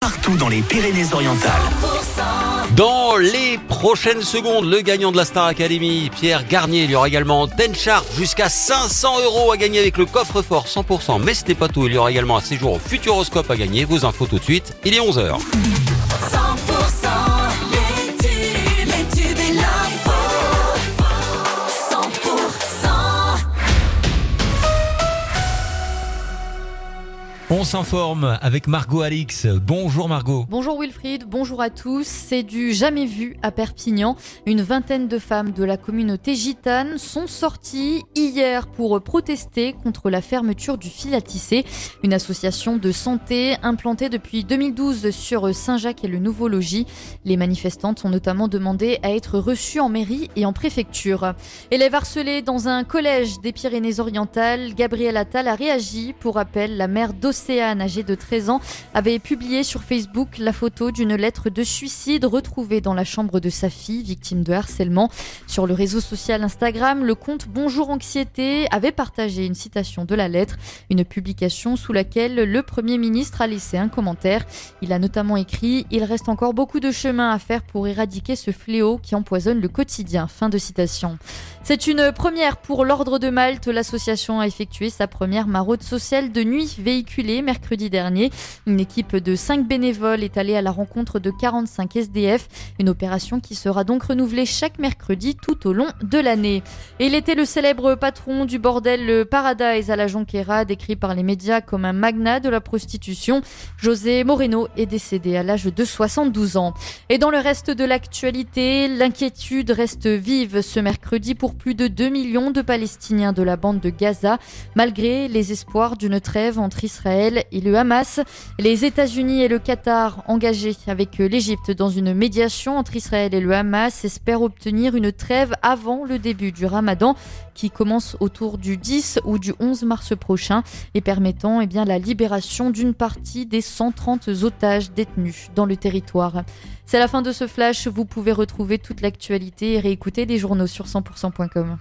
partout dans les Pyrénées-Orientales. Dans les prochaines secondes, le gagnant de la Star Academy, Pierre Garnier, il y aura également Ten Sharp, jusqu'à 500 euros à gagner avec le coffre-fort 100%. Mais ce n'est pas tout, il y aura également un séjour au Futuroscope à gagner. Vos infos tout de suite, il est 11h. On s'informe avec Margot Alix. Bonjour Margot. Bonjour Wilfried, bonjour à tous. C'est du jamais vu à Perpignan. Une vingtaine de femmes de la communauté gitane sont sorties hier pour protester contre la fermeture du fil à tisser, une association de santé implantée depuis 2012 sur Saint-Jacques et le Nouveau Logis. Les manifestantes ont notamment demandé à être reçues en mairie et en préfecture. Élève harcelée dans un collège des Pyrénées-Orientales, Gabriel Attal a réagi. Pour rappel, la mère d'Océane, âgée de 13 ans, avait publié sur Facebook la photo d'une lettre de suicide retrouvée dans la chambre de sa fille, victime de harcèlement. Sur le réseau social Instagram, le compte Bonjour Anxiété avait partagé une citation de la lettre, une publication sous laquelle le Premier ministre a laissé un commentaire. Il a notamment écrit Il reste encore beaucoup de chemin à faire pour éradiquer ce fléau qui empoisonne le quotidien. Fin de citation. C'est une première pour l'Ordre de Malte. L'association a effectué sa première maraude sociale de nuit véhiculée mercredi dernier. Une équipe de 5 bénévoles est allée à la rencontre de 45 SDF. Une opération qui sera donc renouvelée chaque mercredi tout au long de l'année. Et il était le célèbre patron du bordel le Paradise à la Jonquera, décrit par les médias comme un magnat de la prostitution. José Moreno est décédé à l'âge de 72 ans. Et dans le reste de l'actualité, l'inquiétude reste vive ce mercredi pour plus de 2 millions de Palestiniens de la bande de Gaza, malgré les espoirs d'une trêve entre Israël et le Hamas. Les États-Unis et le Qatar, engagés avec l'Égypte dans une médiation entre Israël et le Hamas, espèrent obtenir une trêve avant le début du Ramadan qui commence autour du 10 ou du 11 mars prochain et permettant eh bien, la libération d'une partie des 130 otages détenus dans le territoire. C'est la fin de ce flash. Vous pouvez retrouver toute l'actualité et réécouter les journaux sur 100%.com.